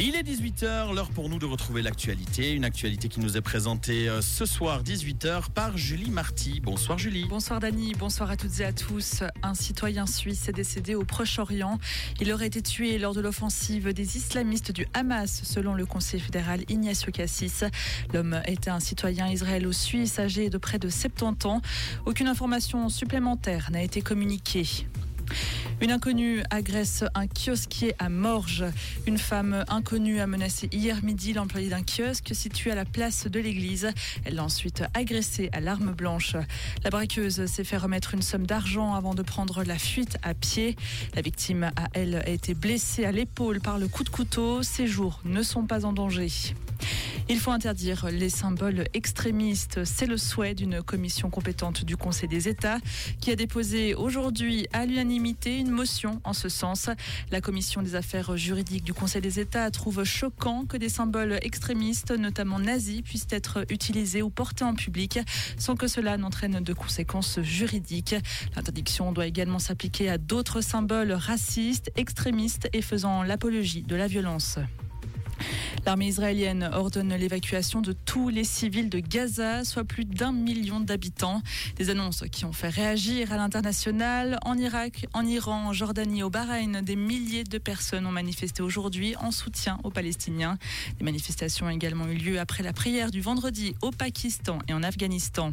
Il est 18h, l'heure pour nous de retrouver l'actualité. Une actualité qui nous est présentée euh, ce soir, 18h, par Julie Marty. Bonsoir Julie. Bonsoir Dani, bonsoir à toutes et à tous. Un citoyen suisse est décédé au Proche-Orient. Il aurait été tué lors de l'offensive des islamistes du Hamas, selon le conseiller fédéral Ignacio Cassis. L'homme était un citoyen israélo-suisse âgé de près de 70 ans. Aucune information supplémentaire n'a été communiquée. Une inconnue agresse un kiosquier à Morges. Une femme inconnue a menacé hier midi l'employé d'un kiosque situé à la place de l'église. Elle l'a ensuite agressé à l'arme blanche. La braqueuse s'est fait remettre une somme d'argent avant de prendre la fuite à pied. La victime a, elle, a été blessée à l'épaule par le coup de couteau. Ses jours ne sont pas en danger. Il faut interdire les symboles extrémistes. C'est le souhait d'une commission compétente du Conseil des États qui a déposé aujourd'hui à l'unanimité une motion en ce sens. La commission des affaires juridiques du Conseil des États trouve choquant que des symboles extrémistes, notamment nazis, puissent être utilisés ou portés en public sans que cela n'entraîne de conséquences juridiques. L'interdiction doit également s'appliquer à d'autres symboles racistes, extrémistes et faisant l'apologie de la violence. L'armée israélienne ordonne l'évacuation de tous les civils de Gaza, soit plus d'un million d'habitants. Des annonces qui ont fait réagir à l'international. En Irak, en Iran, en Jordanie, au Bahreïn, des milliers de personnes ont manifesté aujourd'hui en soutien aux Palestiniens. Des manifestations ont également eu lieu après la prière du vendredi au Pakistan et en Afghanistan.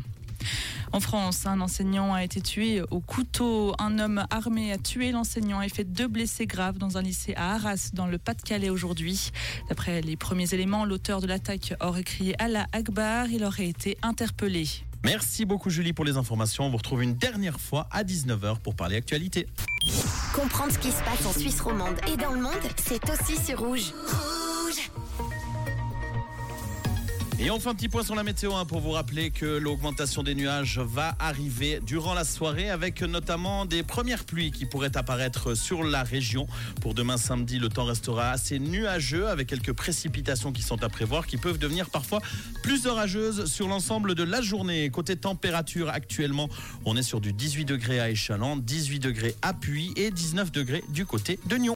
En France, un enseignant a été tué au couteau. Un homme armé a tué l'enseignant et fait deux blessés graves dans un lycée à Arras, dans le Pas-de-Calais aujourd'hui. D'après les premiers éléments, l'auteur de l'attaque aurait crié Allah Akbar. Il aurait été interpellé. Merci beaucoup Julie pour les informations. On vous retrouve une dernière fois à 19h pour parler actualité. Comprendre ce qui se passe en Suisse romande et dans le monde, c'est aussi sur Rouge. Et un petit point sur la météo hein, pour vous rappeler que l'augmentation des nuages va arriver durant la soirée avec notamment des premières pluies qui pourraient apparaître sur la région. Pour demain samedi, le temps restera assez nuageux avec quelques précipitations qui sont à prévoir qui peuvent devenir parfois plus orageuses sur l'ensemble de la journée. Côté température actuellement, on est sur du 18 degrés à Échalon, 18 degrés à Puy et 19 degrés du côté de Nyon.